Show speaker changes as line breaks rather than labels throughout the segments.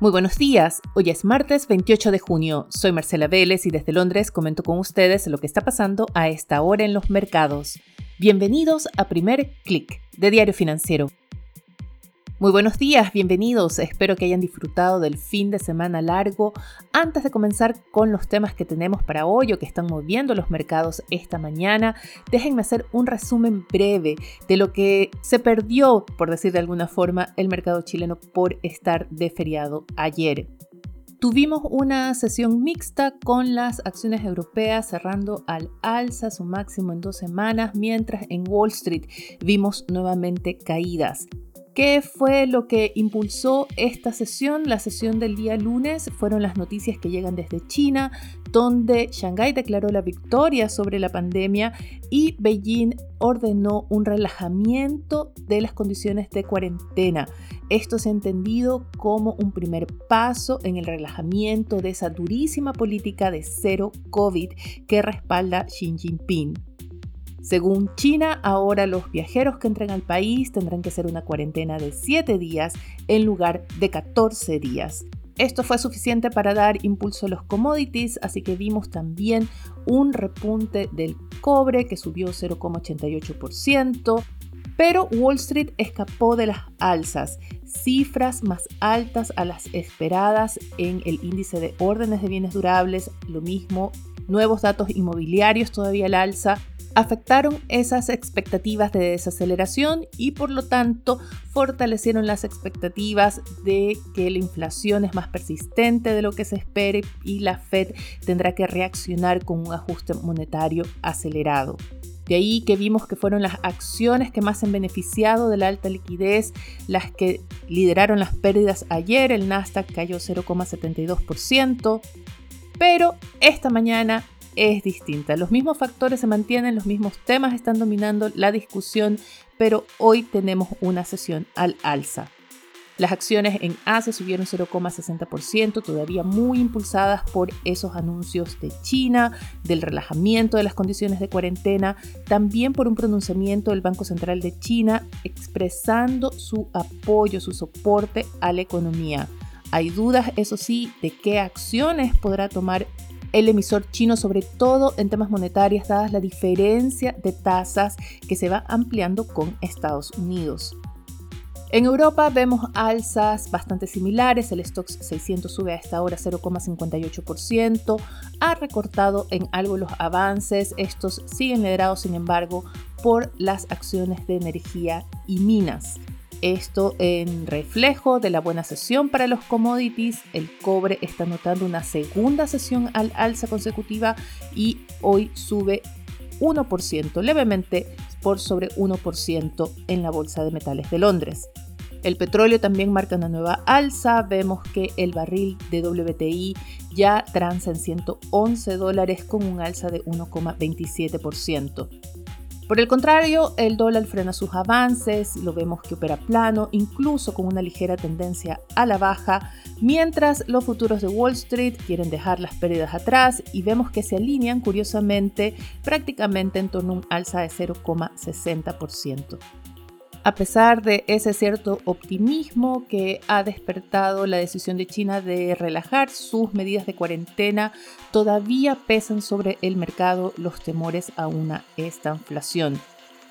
Muy buenos días, hoy es martes 28 de junio, soy Marcela Vélez y desde Londres comento con ustedes lo que está pasando a esta hora en los mercados. Bienvenidos a Primer Click de Diario Financiero. Muy buenos días, bienvenidos. Espero que hayan disfrutado del fin de semana largo. Antes de comenzar con los temas que tenemos para hoy o que están moviendo los mercados esta mañana, déjenme hacer un resumen breve de lo que se perdió, por decir de alguna forma, el mercado chileno por estar de feriado ayer. Tuvimos una sesión mixta con las acciones europeas cerrando al alza su máximo en dos semanas, mientras en Wall Street vimos nuevamente caídas. ¿Qué fue lo que impulsó esta sesión? La sesión del día lunes fueron las noticias que llegan desde China, donde Shanghái declaró la victoria sobre la pandemia y Beijing ordenó un relajamiento de las condiciones de cuarentena. Esto se ha entendido como un primer paso en el relajamiento de esa durísima política de cero COVID que respalda Xi Jinping. Según China, ahora los viajeros que entren al país tendrán que hacer una cuarentena de 7 días en lugar de 14 días. Esto fue suficiente para dar impulso a los commodities, así que vimos también un repunte del cobre que subió 0,88%, pero Wall Street escapó de las alzas, cifras más altas a las esperadas en el índice de órdenes de bienes durables, lo mismo, nuevos datos inmobiliarios todavía al alza, afectaron esas expectativas de desaceleración y por lo tanto fortalecieron las expectativas de que la inflación es más persistente de lo que se espere y la Fed tendrá que reaccionar con un ajuste monetario acelerado. De ahí que vimos que fueron las acciones que más han beneficiado de la alta liquidez, las que lideraron las pérdidas ayer. El Nasdaq cayó 0,72%, pero esta mañana es distinta. Los mismos factores se mantienen, los mismos temas están dominando la discusión, pero hoy tenemos una sesión al alza. Las acciones en Asia subieron 0,60%, todavía muy impulsadas por esos anuncios de China, del relajamiento de las condiciones de cuarentena, también por un pronunciamiento del Banco Central de China expresando su apoyo, su soporte a la economía. Hay dudas, eso sí, de qué acciones podrá tomar el emisor chino, sobre todo en temas monetarios, dadas la diferencia de tasas que se va ampliando con Estados Unidos. En Europa vemos alzas bastante similares, el Stoxx 600 sube a esta hora 0,58%, ha recortado en algo los avances, estos siguen liderados sin embargo por las acciones de energía y minas. Esto en reflejo de la buena sesión para los commodities. El cobre está notando una segunda sesión al alza consecutiva y hoy sube 1%, levemente por sobre 1% en la Bolsa de Metales de Londres. El petróleo también marca una nueva alza. Vemos que el barril de WTI ya transa en 111 dólares con un alza de 1,27%. Por el contrario, el dólar frena sus avances, lo vemos que opera plano, incluso con una ligera tendencia a la baja, mientras los futuros de Wall Street quieren dejar las pérdidas atrás y vemos que se alinean curiosamente prácticamente en torno a un alza de 0,60% a pesar de ese cierto optimismo que ha despertado la decisión de China de relajar sus medidas de cuarentena, todavía pesan sobre el mercado los temores a una estanflación.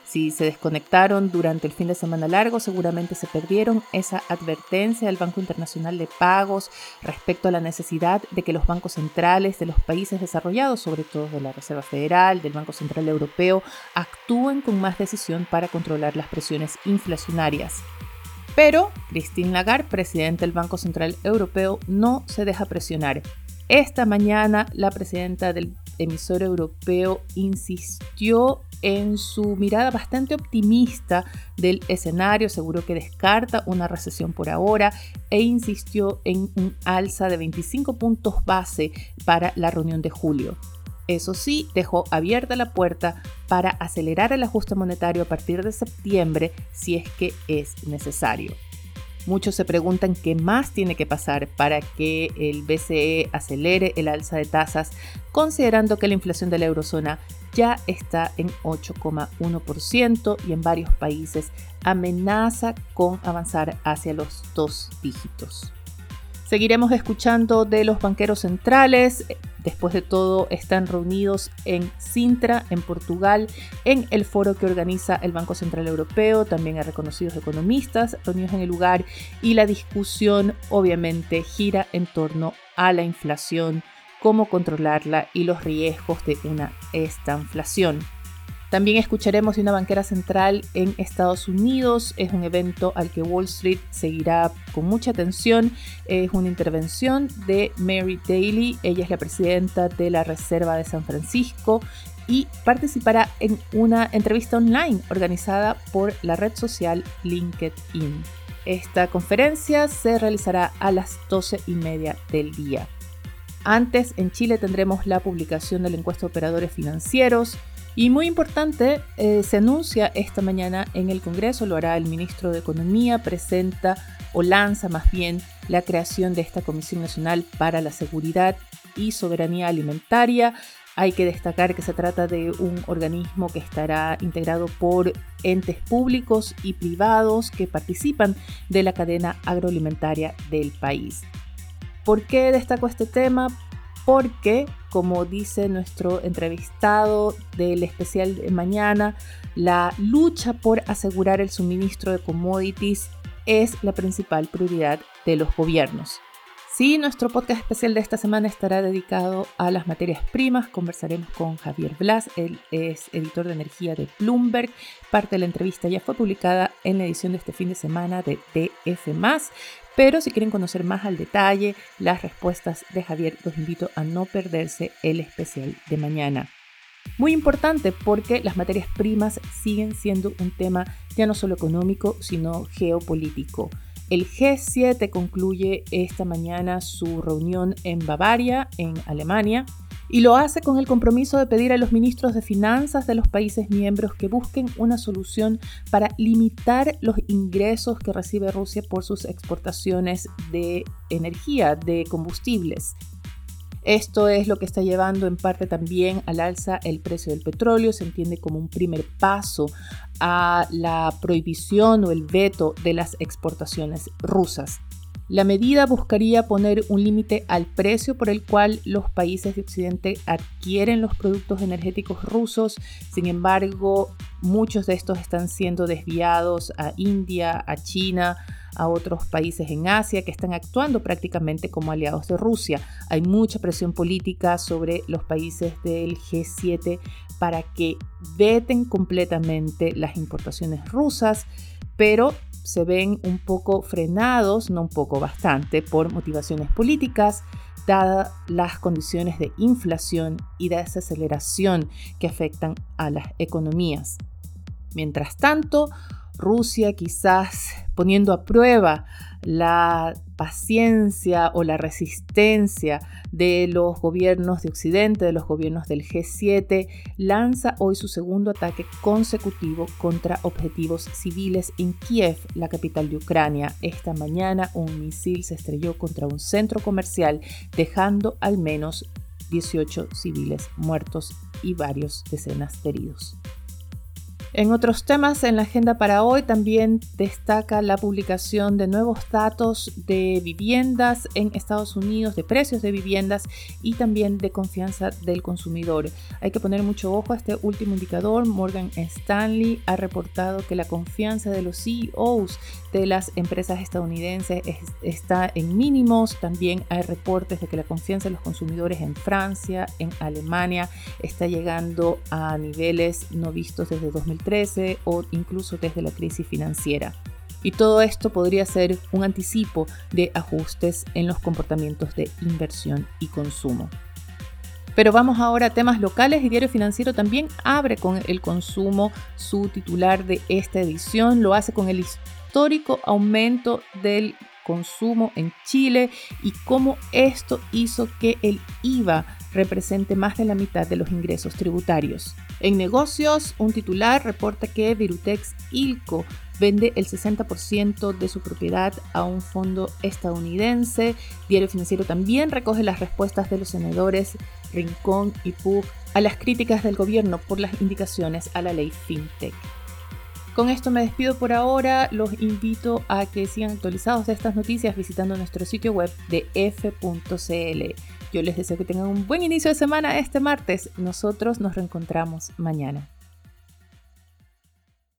Si se desconectaron durante el fin de semana largo, seguramente se perdieron esa advertencia del Banco Internacional de Pagos respecto a la necesidad de que los bancos centrales de los países desarrollados, sobre todo de la Reserva Federal, del Banco Central Europeo, actúen con más decisión para controlar las presiones inflacionarias. Pero Christine Lagarde, presidenta del Banco Central Europeo, no se deja presionar. Esta mañana la presidenta del emisor europeo insistió en su mirada bastante optimista del escenario, seguro que descarta una recesión por ahora e insistió en un alza de 25 puntos base para la reunión de julio. Eso sí, dejó abierta la puerta para acelerar el ajuste monetario a partir de septiembre si es que es necesario. Muchos se preguntan qué más tiene que pasar para que el BCE acelere el alza de tasas, considerando que la inflación de la eurozona ya está en 8,1% y en varios países amenaza con avanzar hacia los dos dígitos. Seguiremos escuchando de los banqueros centrales. Después de todo, están reunidos en Sintra, en Portugal, en el foro que organiza el Banco Central Europeo. También hay reconocidos economistas reunidos en el lugar y la discusión obviamente gira en torno a la inflación, cómo controlarla y los riesgos de una estanflación. También escucharemos de una banquera central en Estados Unidos. Es un evento al que Wall Street seguirá con mucha atención. Es una intervención de Mary Daly. Ella es la presidenta de la Reserva de San Francisco y participará en una entrevista online organizada por la red social LinkedIn. Esta conferencia se realizará a las 12 y media del día. Antes, en Chile tendremos la publicación de la encuesta de operadores financieros. Y muy importante, eh, se anuncia esta mañana en el Congreso, lo hará el ministro de Economía, presenta o lanza más bien la creación de esta Comisión Nacional para la Seguridad y Soberanía Alimentaria. Hay que destacar que se trata de un organismo que estará integrado por entes públicos y privados que participan de la cadena agroalimentaria del país. ¿Por qué destaco este tema? porque, como dice nuestro entrevistado del especial de mañana, la lucha por asegurar el suministro de commodities es la principal prioridad de los gobiernos. Sí, nuestro podcast especial de esta semana estará dedicado a las materias primas. Conversaremos con Javier Blas, él es editor de energía de Bloomberg. Parte de la entrevista ya fue publicada en la edición de este fin de semana de DF. Pero si quieren conocer más al detalle las respuestas de Javier, los invito a no perderse el especial de mañana. Muy importante porque las materias primas siguen siendo un tema ya no solo económico, sino geopolítico. El G7 concluye esta mañana su reunión en Bavaria, en Alemania, y lo hace con el compromiso de pedir a los ministros de finanzas de los países miembros que busquen una solución para limitar los ingresos que recibe Rusia por sus exportaciones de energía, de combustibles. Esto es lo que está llevando en parte también al alza el precio del petróleo. Se entiende como un primer paso a la prohibición o el veto de las exportaciones rusas. La medida buscaría poner un límite al precio por el cual los países de Occidente adquieren los productos energéticos rusos. Sin embargo, muchos de estos están siendo desviados a India, a China, a otros países en Asia que están actuando prácticamente como aliados de Rusia. Hay mucha presión política sobre los países del G7 para que veten completamente las importaciones rusas, pero se ven un poco frenados, no un poco, bastante, por motivaciones políticas, dadas las condiciones de inflación y de desaceleración que afectan a las economías. Mientras tanto, Rusia quizás poniendo a prueba la paciencia o la resistencia de los gobiernos de Occidente, de los gobiernos del G7, lanza hoy su segundo ataque consecutivo contra objetivos civiles en Kiev, la capital de Ucrania. Esta mañana un misil se estrelló contra un centro comercial, dejando al menos 18 civiles muertos y varios decenas de heridos. En otros temas en la agenda para hoy también destaca la publicación de nuevos datos de viviendas en Estados Unidos, de precios de viviendas y también de confianza del consumidor. Hay que poner mucho ojo a este último indicador. Morgan Stanley ha reportado que la confianza de los CEOs de las empresas estadounidenses está en mínimos. También hay reportes de que la confianza de los consumidores en Francia, en Alemania, está llegando a niveles no vistos desde 2013 o incluso desde la crisis financiera. Y todo esto podría ser un anticipo de ajustes en los comportamientos de inversión y consumo. Pero vamos ahora a temas locales y Diario Financiero también abre con el consumo su titular de esta edición. Lo hace con el histórico aumento del consumo en Chile y cómo esto hizo que el IVA represente más de la mitad de los ingresos tributarios. En negocios, un titular reporta que Virutex Ilco vende el 60% de su propiedad a un fondo estadounidense. Diario Financiero también recoge las respuestas de los senadores Rincón y Pug a las críticas del gobierno por las indicaciones a la ley FinTech. Con esto me despido por ahora. Los invito a que sigan actualizados de estas noticias visitando nuestro sitio web de f.cl. Yo les deseo que tengan un buen inicio de semana este martes. Nosotros nos reencontramos mañana.